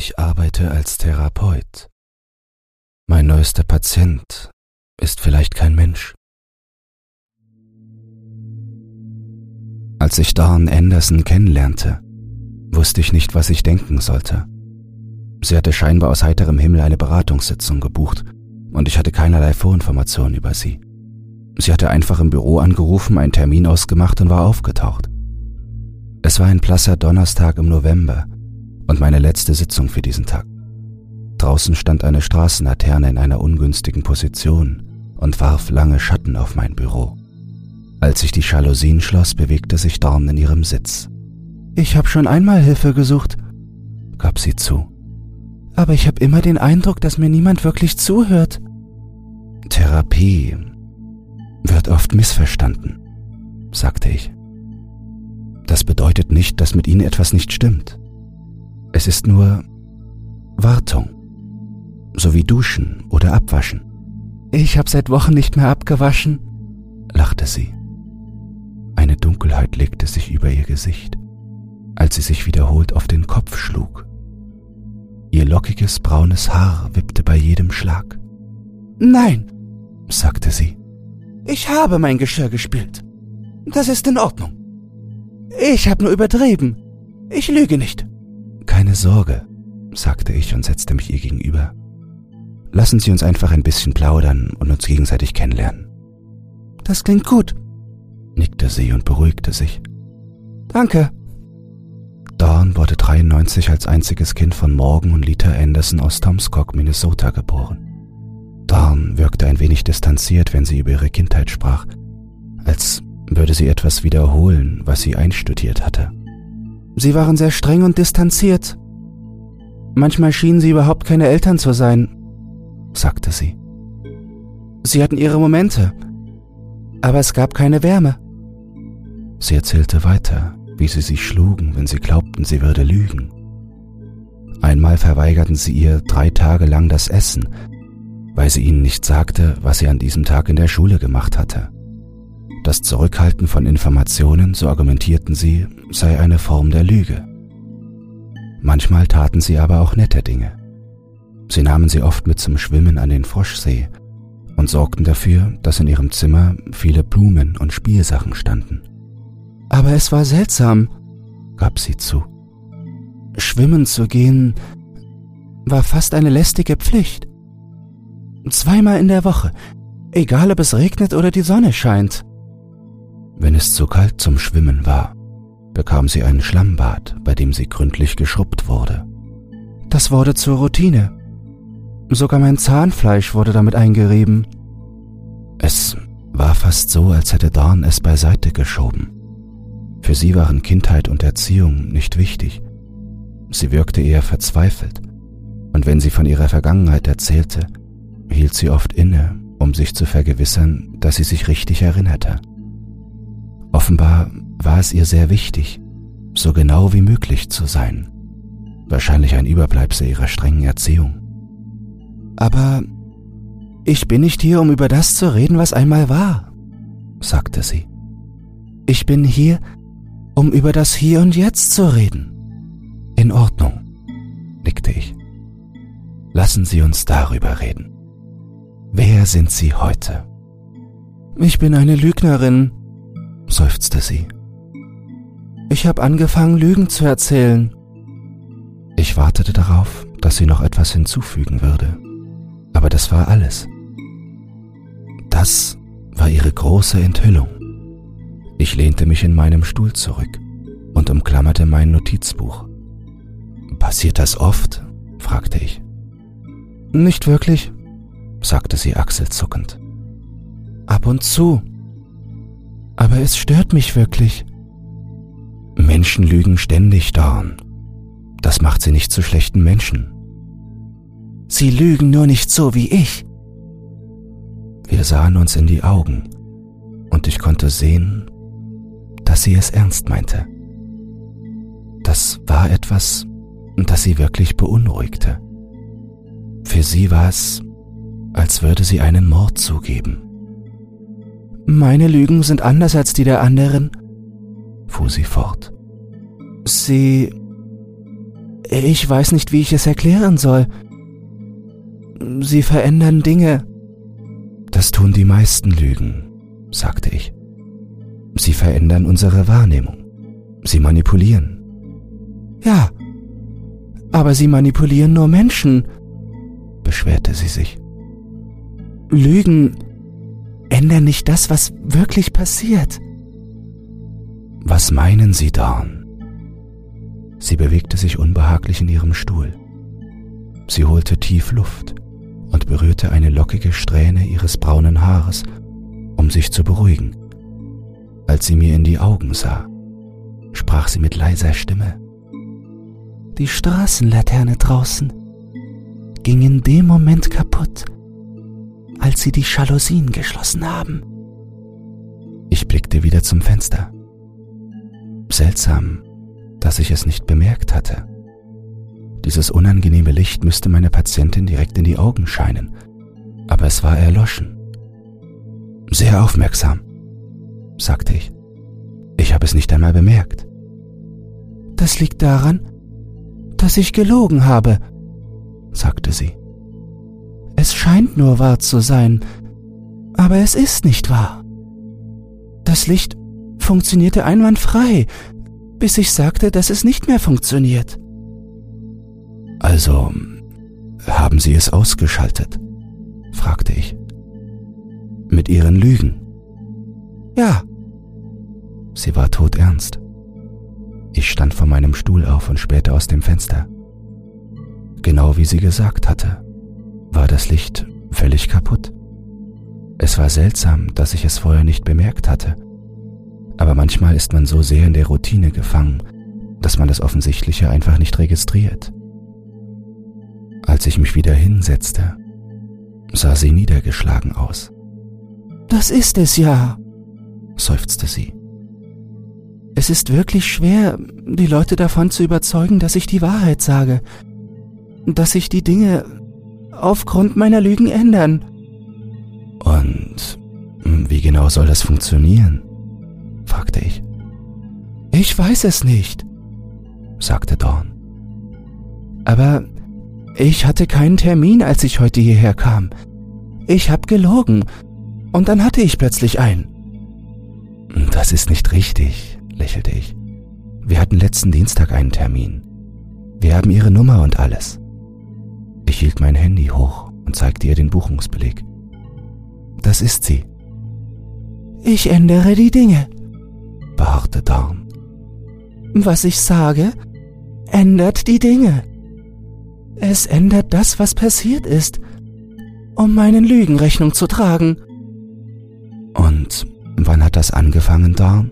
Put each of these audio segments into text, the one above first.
Ich arbeite als Therapeut. Mein neuester Patient ist vielleicht kein Mensch. Als ich Dawn Anderson kennenlernte, wusste ich nicht, was ich denken sollte. Sie hatte scheinbar aus heiterem Himmel eine Beratungssitzung gebucht und ich hatte keinerlei Vorinformationen über sie. Sie hatte einfach im Büro angerufen, einen Termin ausgemacht und war aufgetaucht. Es war ein blasser Donnerstag im November und meine letzte Sitzung für diesen Tag. Draußen stand eine Straßenlaterne in einer ungünstigen Position und warf lange Schatten auf mein Büro. Als ich die Jalousien schloss, bewegte sich Dorn in ihrem Sitz. Ich habe schon einmal Hilfe gesucht, gab sie zu. Aber ich habe immer den Eindruck, dass mir niemand wirklich zuhört. Therapie wird oft missverstanden, sagte ich. Das bedeutet nicht, dass mit ihnen etwas nicht stimmt. Es ist nur Wartung, so wie Duschen oder Abwaschen. Ich habe seit Wochen nicht mehr abgewaschen, lachte sie. Eine Dunkelheit legte sich über ihr Gesicht, als sie sich wiederholt auf den Kopf schlug. Ihr lockiges braunes Haar wippte bei jedem Schlag. Nein, sagte sie. Ich habe mein Geschirr gespült. Das ist in Ordnung. Ich habe nur übertrieben. Ich lüge nicht. Keine Sorge, sagte ich und setzte mich ihr gegenüber. Lassen Sie uns einfach ein bisschen plaudern und uns gegenseitig kennenlernen. Das klingt gut, nickte sie und beruhigte sich. Danke. Dawn wurde 93 als einziges Kind von Morgan und Lita Anderson aus Tomskog, Minnesota geboren. Dawn wirkte ein wenig distanziert, wenn sie über ihre Kindheit sprach, als würde sie etwas wiederholen, was sie einstudiert hatte. Sie waren sehr streng und distanziert. Manchmal schienen sie überhaupt keine Eltern zu sein, sagte sie. Sie hatten ihre Momente, aber es gab keine Wärme. Sie erzählte weiter, wie sie sich schlugen, wenn sie glaubten, sie würde lügen. Einmal verweigerten sie ihr drei Tage lang das Essen, weil sie ihnen nicht sagte, was sie an diesem Tag in der Schule gemacht hatte. Das Zurückhalten von Informationen, so argumentierten sie, sei eine Form der Lüge. Manchmal taten sie aber auch nette Dinge. Sie nahmen sie oft mit zum Schwimmen an den Froschsee und sorgten dafür, dass in ihrem Zimmer viele Blumen und Spielsachen standen. Aber es war seltsam, gab sie zu. Schwimmen zu gehen war fast eine lästige Pflicht. Zweimal in der Woche, egal ob es regnet oder die Sonne scheint. Wenn es zu kalt zum Schwimmen war, bekam sie ein Schlammbad, bei dem sie gründlich geschrubbt wurde. Das wurde zur Routine. Sogar mein Zahnfleisch wurde damit eingerieben. Es war fast so, als hätte Dawn es beiseite geschoben. Für sie waren Kindheit und Erziehung nicht wichtig. Sie wirkte eher verzweifelt, und wenn sie von ihrer Vergangenheit erzählte, hielt sie oft inne, um sich zu vergewissern, dass sie sich richtig erinnerte. Offenbar war es ihr sehr wichtig, so genau wie möglich zu sein. Wahrscheinlich ein Überbleibsel ihrer strengen Erziehung. Aber ich bin nicht hier, um über das zu reden, was einmal war, sagte sie. Ich bin hier, um über das Hier und Jetzt zu reden. In Ordnung, nickte ich. Lassen Sie uns darüber reden. Wer sind Sie heute? Ich bin eine Lügnerin, seufzte sie. Ich habe angefangen, Lügen zu erzählen. Ich wartete darauf, dass sie noch etwas hinzufügen würde, aber das war alles. Das war ihre große Enthüllung. Ich lehnte mich in meinem Stuhl zurück und umklammerte mein Notizbuch. Passiert das oft? fragte ich. Nicht wirklich, sagte sie achselzuckend. Ab und zu, aber es stört mich wirklich. Menschen lügen ständig, Dawn. Das macht sie nicht zu schlechten Menschen. Sie lügen nur nicht so wie ich. Wir sahen uns in die Augen und ich konnte sehen, dass sie es ernst meinte. Das war etwas, das sie wirklich beunruhigte. Für sie war es, als würde sie einen Mord zugeben. Meine Lügen sind anders als die der anderen, fuhr sie fort. Sie... Ich weiß nicht, wie ich es erklären soll. Sie verändern Dinge. Das tun die meisten Lügen, sagte ich. Sie verändern unsere Wahrnehmung. Sie manipulieren. Ja, aber sie manipulieren nur Menschen, beschwerte sie sich. Lügen ändern nicht das, was wirklich passiert. Was meinen Sie, Dawn? Sie bewegte sich unbehaglich in ihrem Stuhl. Sie holte tief Luft und berührte eine lockige Strähne ihres braunen Haares, um sich zu beruhigen. Als sie mir in die Augen sah, sprach sie mit leiser Stimme. Die Straßenlaterne draußen ging in dem Moment kaputt, als sie die Jalousien geschlossen haben. Ich blickte wieder zum Fenster. Seltsam, dass ich es nicht bemerkt hatte. Dieses unangenehme Licht müsste meiner Patientin direkt in die Augen scheinen, aber es war erloschen. Sehr aufmerksam, sagte ich. Ich habe es nicht einmal bemerkt. Das liegt daran, dass ich gelogen habe, sagte sie. Es scheint nur wahr zu sein, aber es ist nicht wahr. Das Licht funktionierte einwandfrei, bis ich sagte, dass es nicht mehr funktioniert. Also, haben Sie es ausgeschaltet? fragte ich. Mit Ihren Lügen? Ja. Sie war todernst. Ich stand von meinem Stuhl auf und spähte aus dem Fenster. Genau wie sie gesagt hatte, war das Licht völlig kaputt. Es war seltsam, dass ich es vorher nicht bemerkt hatte. Aber manchmal ist man so sehr in der Routine gefangen, dass man das Offensichtliche einfach nicht registriert. Als ich mich wieder hinsetzte, sah sie niedergeschlagen aus. Das ist es ja, seufzte sie. Es ist wirklich schwer, die Leute davon zu überzeugen, dass ich die Wahrheit sage, dass sich die Dinge aufgrund meiner Lügen ändern. Und wie genau soll das funktionieren? fragte ich. Ich weiß es nicht, sagte Dawn. Aber ich hatte keinen Termin, als ich heute hierher kam. Ich hab gelogen, und dann hatte ich plötzlich einen. Das ist nicht richtig, lächelte ich. Wir hatten letzten Dienstag einen Termin. Wir haben Ihre Nummer und alles. Hielt mein Handy hoch und zeigte ihr den Buchungsbeleg. Das ist sie. Ich ändere die Dinge, beharrte Dawn. Was ich sage, ändert die Dinge. Es ändert das, was passiert ist, um meinen Lügen Rechnung zu tragen. Und wann hat das angefangen, Dawn?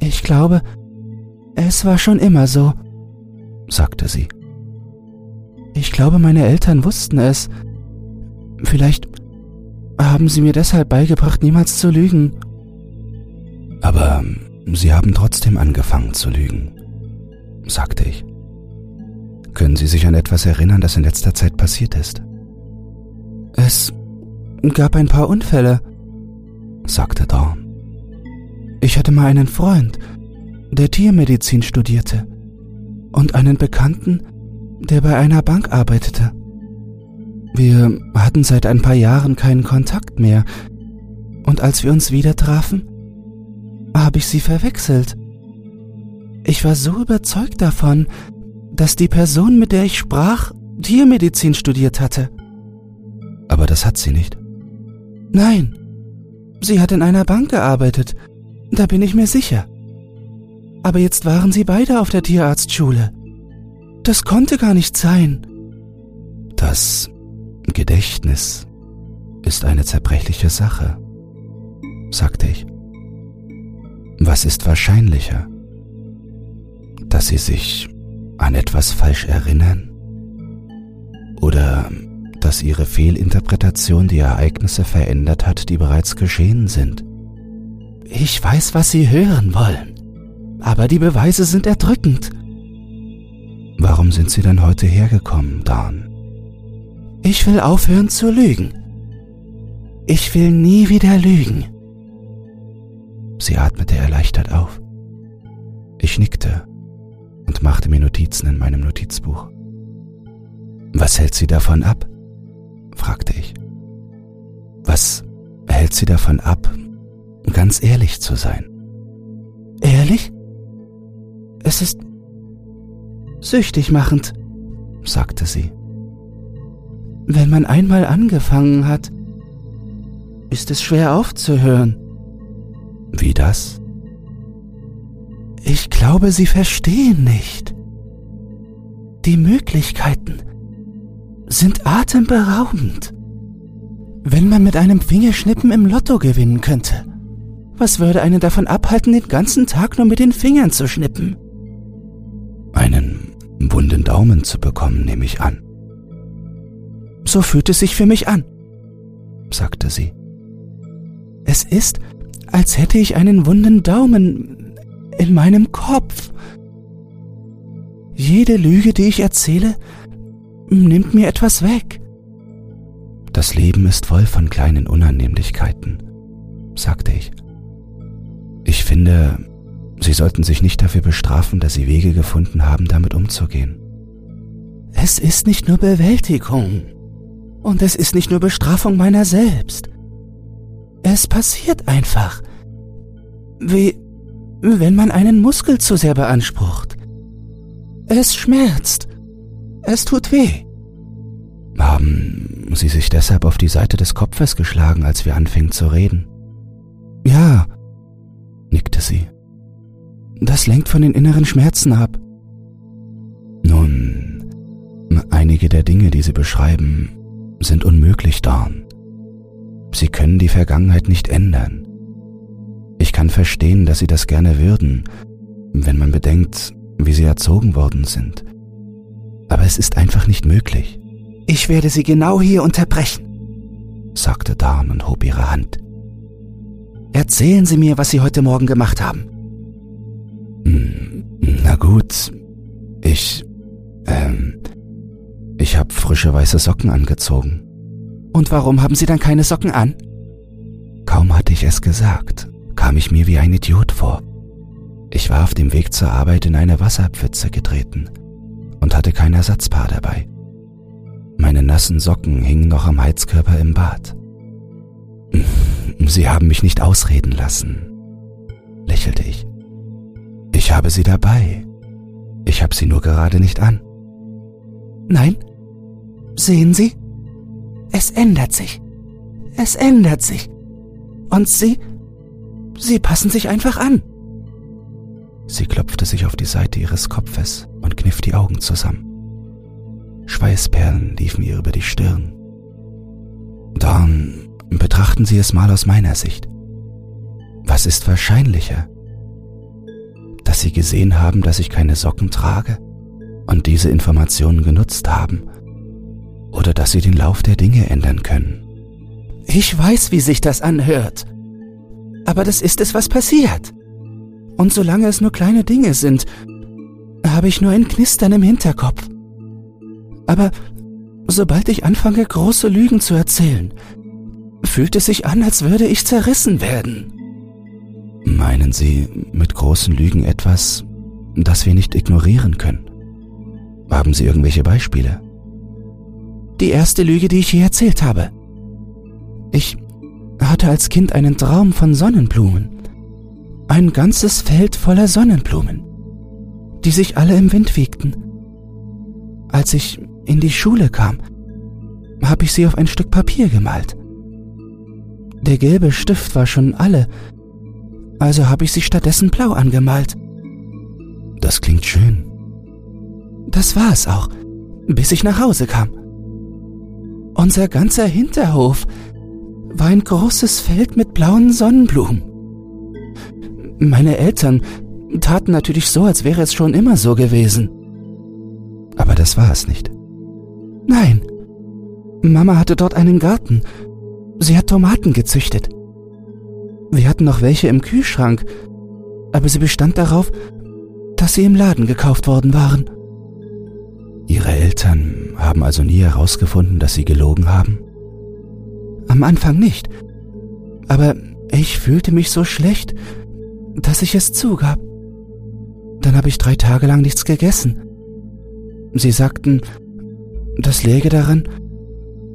Ich glaube, es war schon immer so, sagte sie. Ich glaube, meine Eltern wussten es. Vielleicht haben sie mir deshalb beigebracht, niemals zu lügen. Aber sie haben trotzdem angefangen zu lügen, sagte ich. Können Sie sich an etwas erinnern, das in letzter Zeit passiert ist? Es gab ein paar Unfälle, sagte Dawn. Ich hatte mal einen Freund, der Tiermedizin studierte, und einen Bekannten, der bei einer Bank arbeitete. Wir hatten seit ein paar Jahren keinen Kontakt mehr, und als wir uns wieder trafen, habe ich sie verwechselt. Ich war so überzeugt davon, dass die Person, mit der ich sprach, Tiermedizin studiert hatte. Aber das hat sie nicht. Nein, sie hat in einer Bank gearbeitet, da bin ich mir sicher. Aber jetzt waren sie beide auf der Tierarztschule. Das konnte gar nicht sein. Das Gedächtnis ist eine zerbrechliche Sache, sagte ich. Was ist wahrscheinlicher? Dass Sie sich an etwas falsch erinnern? Oder dass Ihre Fehlinterpretation die Ereignisse verändert hat, die bereits geschehen sind? Ich weiß, was Sie hören wollen, aber die Beweise sind erdrückend. Warum sind Sie denn heute hergekommen, Dan? Ich will aufhören zu lügen. Ich will nie wieder lügen. Sie atmete erleichtert auf. Ich nickte und und machte mir Notizen in meinem Notizbuch. Was hält sie davon ab? fragte ich. Was hält sie davon ab, ganz ehrlich zu sein? Ehrlich? Es ist süchtig machend, sagte sie. Wenn man einmal angefangen hat, ist es schwer aufzuhören. Wie das? Ich glaube, Sie verstehen nicht. Die Möglichkeiten sind atemberaubend. Wenn man mit einem Fingerschnippen im Lotto gewinnen könnte, was würde einen davon abhalten, den ganzen Tag nur mit den Fingern zu schnippen? Einen wunden Daumen zu bekommen, nehme ich an. So fühlt es sich für mich an, sagte sie. Es ist, als hätte ich einen wunden Daumen in meinem Kopf. Jede Lüge, die ich erzähle, nimmt mir etwas weg. Das Leben ist voll von kleinen Unannehmlichkeiten, sagte ich. Ich finde, Sie sollten sich nicht dafür bestrafen, dass Sie Wege gefunden haben, damit umzugehen. Es ist nicht nur Bewältigung. Und es ist nicht nur Bestrafung meiner selbst. Es passiert einfach. Wie wenn man einen Muskel zu sehr beansprucht. Es schmerzt. Es tut weh. Haben Sie sich deshalb auf die Seite des Kopfes geschlagen, als wir anfingen zu reden? Ja, nickte sie. Das lenkt von den inneren Schmerzen ab. Nun, einige der Dinge, die Sie beschreiben, sind unmöglich, Dorn. Sie können die Vergangenheit nicht ändern. Ich kann verstehen, dass Sie das gerne würden, wenn man bedenkt, wie Sie erzogen worden sind. Aber es ist einfach nicht möglich. Ich werde Sie genau hier unterbrechen, sagte Darn und hob ihre Hand. Erzählen Sie mir, was Sie heute Morgen gemacht haben. Na gut, ich, ähm, ich habe frische weiße Socken angezogen. Und warum haben Sie dann keine Socken an? Kaum hatte ich es gesagt, kam ich mir wie ein Idiot vor. Ich war auf dem Weg zur Arbeit in eine Wasserpfütze getreten und hatte kein Ersatzpaar dabei. Meine nassen Socken hingen noch am Heizkörper im Bad. Sie haben mich nicht ausreden lassen, lächelte ich. Ich habe sie dabei. Ich habe sie nur gerade nicht an. Nein, sehen Sie, es ändert sich. Es ändert sich. Und Sie, Sie passen sich einfach an. Sie klopfte sich auf die Seite ihres Kopfes und kniff die Augen zusammen. Schweißperlen liefen ihr über die Stirn. Dann betrachten Sie es mal aus meiner Sicht. Was ist wahrscheinlicher? Dass Sie gesehen haben, dass ich keine Socken trage und diese Informationen genutzt haben, oder dass Sie den Lauf der Dinge ändern können. Ich weiß, wie sich das anhört. Aber das ist es, was passiert. Und solange es nur kleine Dinge sind, habe ich nur ein Knistern im Hinterkopf. Aber sobald ich anfange, große Lügen zu erzählen, fühlt es sich an, als würde ich zerrissen werden. Meinen Sie mit großen Lügen etwas, das wir nicht ignorieren können? Haben Sie irgendwelche Beispiele? Die erste Lüge, die ich je erzählt habe. Ich hatte als Kind einen Traum von Sonnenblumen. Ein ganzes Feld voller Sonnenblumen, die sich alle im Wind wiegten. Als ich in die Schule kam, habe ich sie auf ein Stück Papier gemalt. Der gelbe Stift war schon alle, also habe ich sie stattdessen blau angemalt. Das klingt schön. Das war es auch, bis ich nach Hause kam. Unser ganzer Hinterhof war ein großes Feld mit blauen Sonnenblumen. Meine Eltern taten natürlich so, als wäre es schon immer so gewesen. Aber das war es nicht. Nein. Mama hatte dort einen Garten. Sie hat Tomaten gezüchtet. Wir hatten noch welche im Kühlschrank, aber sie bestand darauf, dass sie im Laden gekauft worden waren. Ihre Eltern haben also nie herausgefunden, dass Sie gelogen haben? Am Anfang nicht. Aber ich fühlte mich so schlecht, dass ich es zugab. Dann habe ich drei Tage lang nichts gegessen. Sie sagten, das läge daran,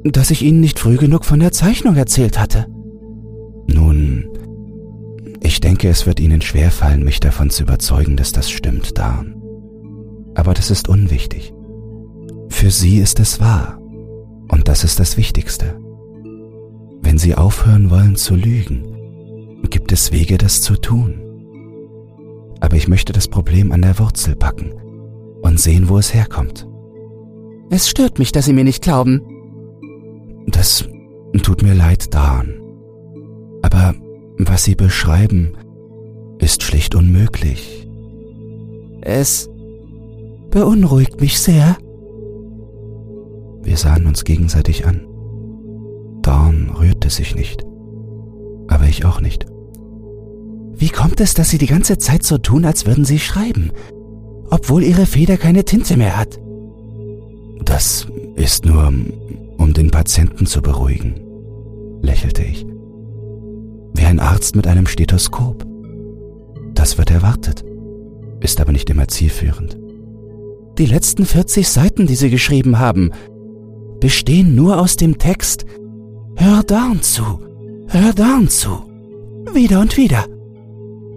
dass ich Ihnen nicht früh genug von der Zeichnung erzählt hatte. Nun, ich denke, es wird Ihnen schwerfallen, mich davon zu überzeugen, dass das stimmt, Dan. Aber das ist unwichtig. Für Sie ist es wahr. Und das ist das Wichtigste. Wenn Sie aufhören wollen zu lügen, gibt es Wege, das zu tun. Aber ich möchte das Problem an der Wurzel packen und sehen, wo es herkommt. Es stört mich, dass Sie mir nicht glauben. Das tut mir leid, Dan. Aber was Sie beschreiben, ist schlicht unmöglich. Es beunruhigt mich sehr. Wir sahen uns gegenseitig an. Dawn rührte sich nicht, aber ich auch nicht. Wie kommt es, dass Sie die ganze Zeit so tun, als würden Sie schreiben, obwohl Ihre Feder keine Tinte mehr hat? Das ist nur, um den Patienten zu beruhigen, lächelte ich. Wie ein Arzt mit einem Stethoskop. Das wird erwartet, ist aber nicht immer zielführend. Die letzten 40 Seiten, die Sie geschrieben haben, bestehen nur aus dem Text Hör down zu, hör down zu. Wieder und wieder.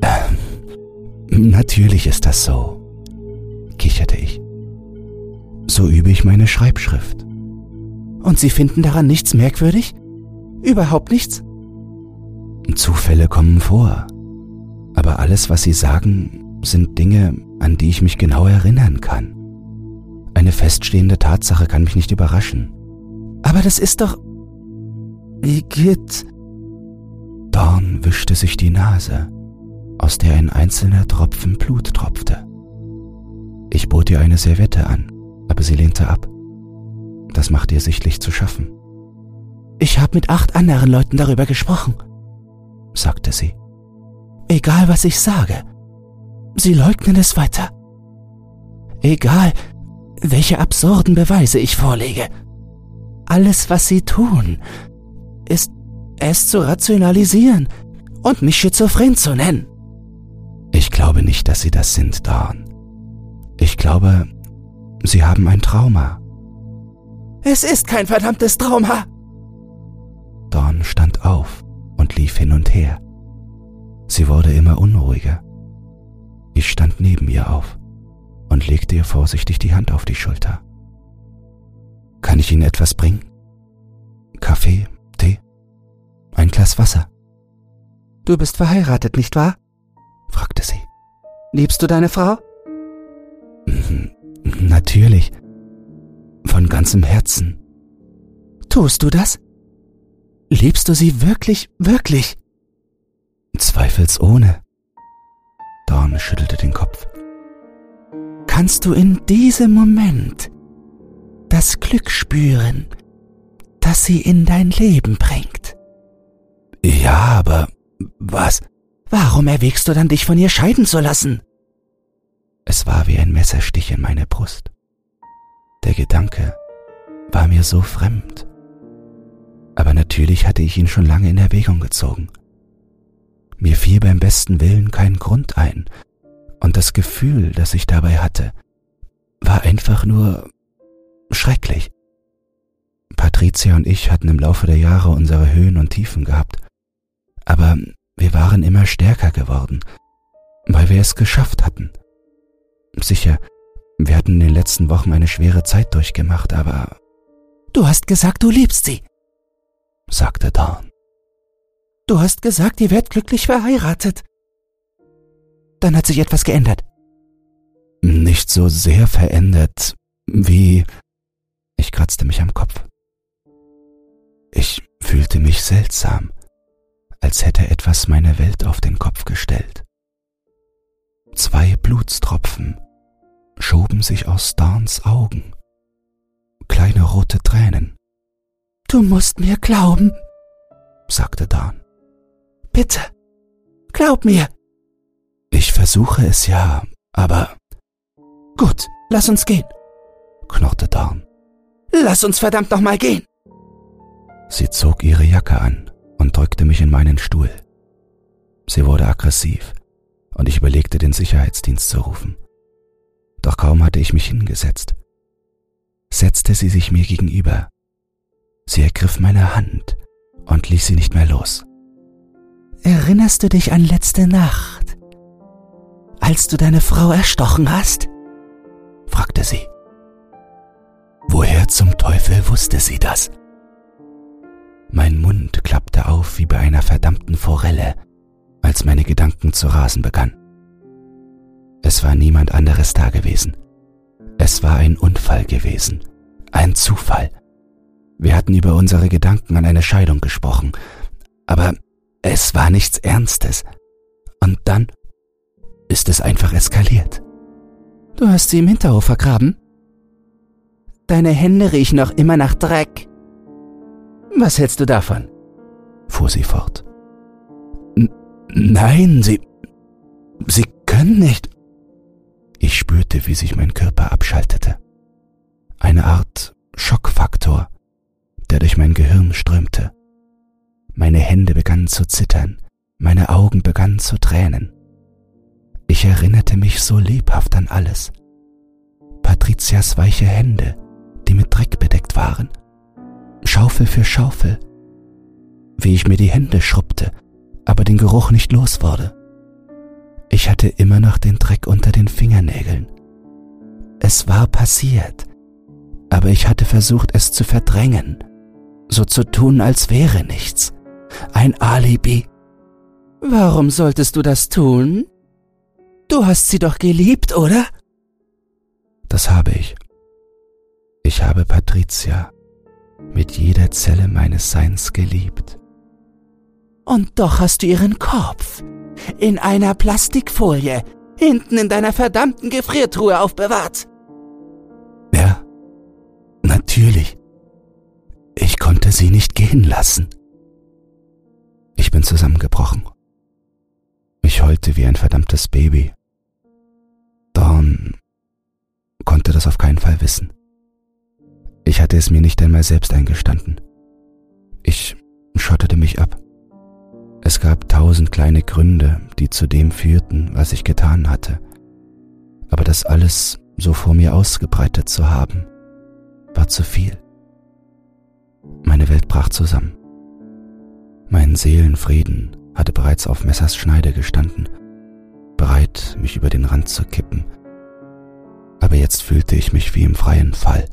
Ähm, natürlich ist das so, kicherte ich. So übe ich meine Schreibschrift. Und Sie finden daran nichts merkwürdig? Überhaupt nichts? Zufälle kommen vor. Aber alles, was Sie sagen, sind Dinge, an die ich mich genau erinnern kann. Eine feststehende Tatsache kann mich nicht überraschen. Aber das ist doch... Igitt. Dorn wischte sich die Nase, aus der ein einzelner Tropfen Blut tropfte. Ich bot ihr eine Serviette an, aber sie lehnte ab. Das macht ihr sichtlich zu schaffen. Ich habe mit acht anderen Leuten darüber gesprochen, sagte sie. Egal, was ich sage, sie leugnen es weiter. Egal, welche absurden Beweise ich vorlege. Alles, was sie tun, ist es zu rationalisieren und mich schizophren zu nennen. Ich glaube nicht, dass Sie das sind, Dawn. Ich glaube, Sie haben ein Trauma. Es ist kein verdammtes Trauma. Dawn stand auf und lief hin und her. Sie wurde immer unruhiger. Ich stand neben ihr auf und legte ihr vorsichtig die Hand auf die Schulter. Kann ich Ihnen etwas bringen? Kaffee, Tee, ein Glas Wasser. Du bist verheiratet, nicht wahr? fragte sie. Liebst du deine Frau? Mhm, natürlich. Von ganzem Herzen. Tust du das? Liebst du sie wirklich, wirklich? Zweifelsohne. Dorn schüttelte den Kopf. Kannst du in diesem Moment das Glück spüren, das sie in dein Leben bringt? Ja, aber was? Warum erwägst du dann, dich von ihr scheiden zu lassen? Es war wie ein Messerstich in meine Brust. Der Gedanke war mir so fremd. Aber natürlich hatte ich ihn schon lange in Erwägung gezogen. Mir fiel beim besten Willen kein Grund ein, und das Gefühl, das ich dabei hatte, war einfach nur schrecklich. Patricia und ich hatten im Laufe der Jahre unsere Höhen und Tiefen gehabt, aber wir waren immer stärker geworden, weil wir es geschafft hatten. Sicher, wir hatten in den letzten Wochen eine schwere Zeit durchgemacht, aber... Du hast gesagt, du liebst sie, sagte Dawn. Du hast gesagt, ihr werdet glücklich verheiratet. Dann hat sich etwas geändert. Nicht so sehr verändert, wie... Ich kratzte mich am Kopf. Ich fühlte mich seltsam, als hätte etwas meine Welt auf den Kopf gestellt. Zwei Blutstropfen schoben sich aus Dawns Augen. Kleine rote Tränen. Du musst mir glauben, sagte Dawn. Bitte, glaub mir. Ich versuche es ja, aber. Gut, lass uns gehen, knurrte Dawn. Lass uns verdammt nochmal gehen. Sie zog ihre Jacke an und drückte mich in meinen Stuhl. Sie wurde aggressiv und ich überlegte, den Sicherheitsdienst zu rufen. Doch kaum hatte ich mich hingesetzt, setzte sie sich mir gegenüber. Sie ergriff meine Hand und ließ sie nicht mehr los. Erinnerst du dich an letzte Nacht, als du deine Frau erstochen hast? fragte sie. Woher zum Teufel wusste sie das? Mein Mund klappte auf wie bei einer verdammten Forelle, als meine Gedanken zu rasen begannen. Es war niemand anderes da gewesen. Es war ein Unfall gewesen, ein Zufall. Wir hatten über unsere Gedanken an eine Scheidung gesprochen, aber es war nichts Ernstes. Und dann ist es einfach eskaliert. Du hast sie im Hinterhof vergraben? Deine Hände riechen noch immer nach Dreck. Was hältst du davon? fuhr sie fort. N nein, Sie. Sie können nicht. Ich spürte, wie sich mein Körper abschaltete. Eine Art Schockfaktor, der durch mein Gehirn strömte. Meine Hände begannen zu zittern, meine Augen begannen zu tränen. Ich erinnerte mich so lebhaft an alles. Patrizias weiche Hände, die mit Dreck bedeckt waren. Schaufel für Schaufel. Wie ich mir die Hände schrubbte, aber den Geruch nicht los wurde. Ich hatte immer noch den Dreck unter den Fingernägeln. Es war passiert, aber ich hatte versucht, es zu verdrängen, so zu tun, als wäre nichts. Ein Alibi. Warum solltest du das tun? Du hast sie doch geliebt, oder? Das habe ich. Ich habe Patricia mit jeder Zelle meines Seins geliebt. Und doch hast du ihren Kopf in einer Plastikfolie hinten in deiner verdammten Gefriertruhe aufbewahrt. Ja, natürlich. Konnte sie nicht gehen lassen. Ich bin zusammengebrochen. Ich heulte wie ein verdammtes Baby. Dawn konnte das auf keinen Fall wissen. Ich hatte es mir nicht einmal selbst eingestanden. Ich schottete mich ab. Es gab tausend kleine Gründe, die zu dem führten, was ich getan hatte. Aber das alles so vor mir ausgebreitet zu haben, war zu viel. Meine Welt brach zusammen. Mein Seelenfrieden hatte bereits auf Messers Schneide gestanden, bereit, mich über den Rand zu kippen. Aber jetzt fühlte ich mich wie im freien Fall.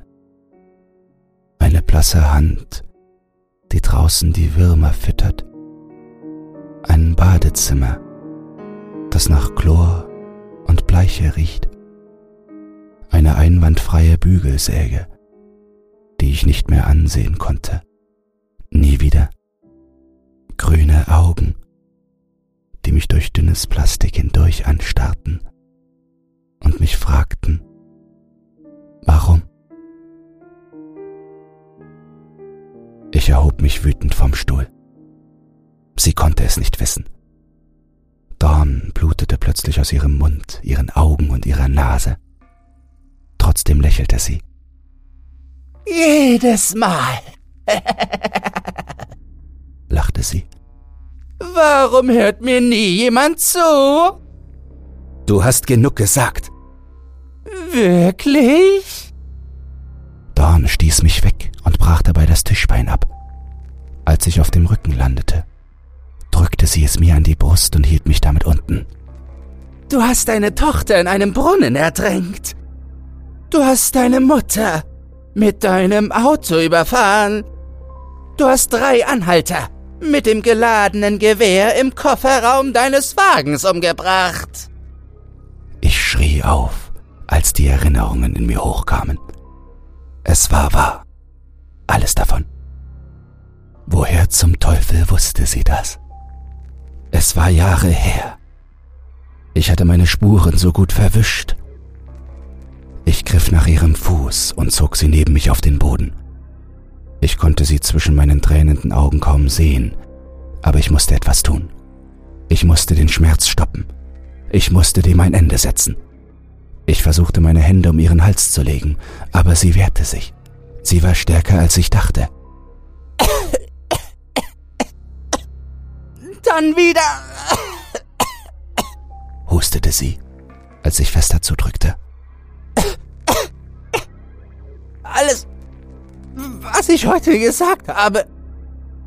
Eine blasse Hand, die draußen die Würmer füttert ein Badezimmer, das nach Chlor und Bleiche riecht, eine einwandfreie Bügelsäge, die ich nicht mehr ansehen konnte, nie wieder, grüne Augen, die mich durch dünnes Plastik hindurch anstarrten und mich fragten, warum? Ich erhob mich wütend vom Stuhl. Sie konnte es nicht wissen. Dorn blutete plötzlich aus ihrem Mund, ihren Augen und ihrer Nase. Trotzdem lächelte sie. Jedes Mal, lachte sie. Warum hört mir nie jemand zu? Du hast genug gesagt. Wirklich? Dorn stieß mich weg und brach dabei das Tischbein ab. Als ich auf dem Rücken landete, drückte sie es mir an die Brust und hielt mich damit unten. Du hast deine Tochter in einem Brunnen ertränkt. Du hast deine Mutter mit deinem Auto überfahren. Du hast drei Anhalter mit dem geladenen Gewehr im Kofferraum deines Wagens umgebracht. Ich schrie auf, als die Erinnerungen in mir hochkamen. Es war wahr. Alles davon. Woher zum Teufel wusste sie das? Es war Jahre her. Ich hatte meine Spuren so gut verwischt. Ich griff nach ihrem Fuß und zog sie neben mich auf den Boden. Ich konnte sie zwischen meinen tränenden Augen kaum sehen, aber ich musste etwas tun. Ich musste den Schmerz stoppen. Ich musste dem ein Ende setzen. Ich versuchte meine Hände um ihren Hals zu legen, aber sie wehrte sich. Sie war stärker, als ich dachte. Dann wieder. hustete sie, als ich fester zudrückte. Alles, was ich heute gesagt habe,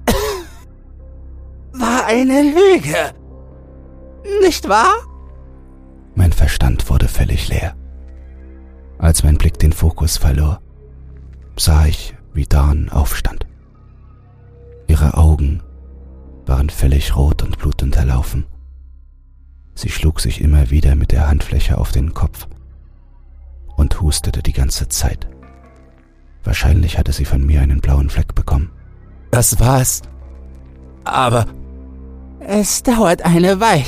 war eine Lüge. Nicht wahr? Mein Verstand wurde völlig leer. Als mein Blick den Fokus verlor, sah ich, wie Dawn aufstand. Ihre Augen waren völlig rot und blutunterlaufen. Sie schlug sich immer wieder mit der Handfläche auf den Kopf und hustete die ganze Zeit. Wahrscheinlich hatte sie von mir einen blauen Fleck bekommen. Das war's. Aber es dauert eine Weile,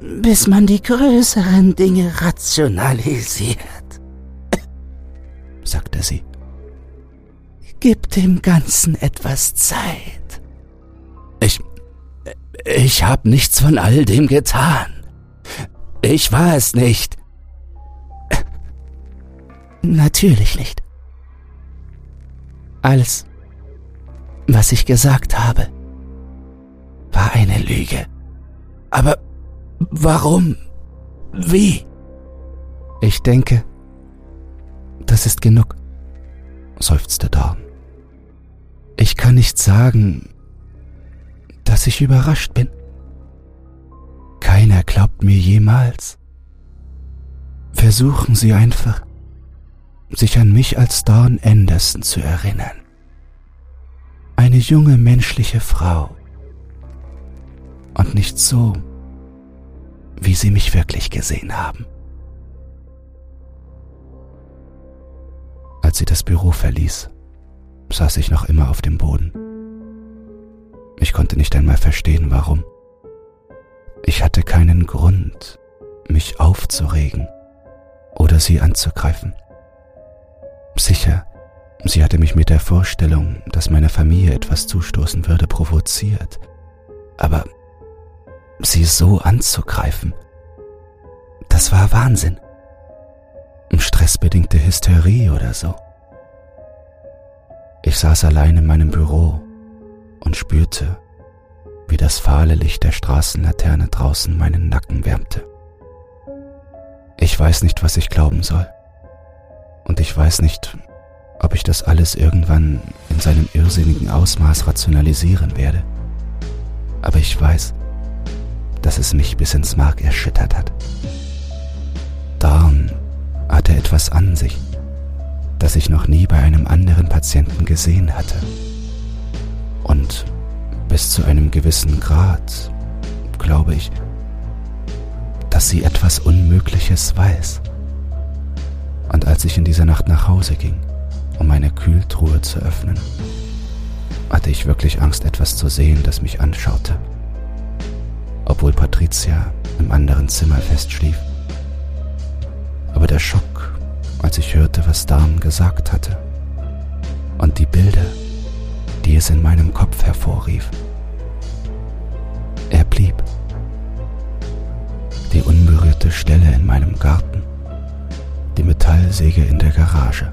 bis man die größeren Dinge rationalisiert, sagte sie. Gib dem Ganzen etwas Zeit. Ich. Ich hab nichts von all dem getan. Ich war es nicht. Natürlich nicht. Alles, was ich gesagt habe, war eine Lüge. Aber warum? Wie? Ich denke, das ist genug, seufzte Dawn. Ich kann nicht sagen, dass ich überrascht bin. Keiner glaubt mir jemals. Versuchen Sie einfach, sich an mich als Dawn Anderson zu erinnern. Eine junge menschliche Frau. Und nicht so, wie Sie mich wirklich gesehen haben. Als sie das Büro verließ, saß ich noch immer auf dem Boden. Ich konnte nicht einmal verstehen, warum. Ich hatte keinen Grund, mich aufzuregen oder sie anzugreifen. Sicher, sie hatte mich mit der Vorstellung, dass meiner Familie etwas zustoßen würde, provoziert. Aber sie so anzugreifen, das war Wahnsinn. Stressbedingte Hysterie oder so. Ich saß allein in meinem Büro und spürte, wie das fahle Licht der Straßenlaterne draußen meinen Nacken wärmte. Ich weiß nicht, was ich glauben soll. Und ich weiß nicht, ob ich das alles irgendwann in seinem irrsinnigen Ausmaß rationalisieren werde. Aber ich weiß, dass es mich bis ins Mark erschüttert hat. Darn hatte etwas an sich, das ich noch nie bei einem anderen Patienten gesehen hatte. Und bis zu einem gewissen Grad glaube ich, dass sie etwas Unmögliches weiß. Und als ich in dieser Nacht nach Hause ging, um meine Kühltruhe zu öffnen, hatte ich wirklich Angst, etwas zu sehen, das mich anschaute. Obwohl Patricia im anderen Zimmer festschlief. Aber der Schock, als ich hörte, was Darm gesagt hatte, und die Bilder, die es in meinem Kopf hervorrief, er blieb. Die unberührte Stelle in meinem Garten, die Metallsäge in der Garage.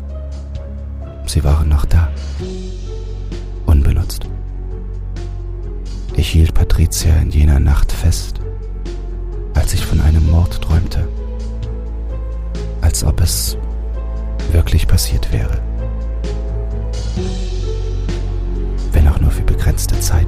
Sie waren noch da, unbenutzt. Ich hielt Patricia in jener Nacht fest, als ich von einem Mord träumte, als ob es wirklich passiert wäre. Wenn auch nur für begrenzte Zeit.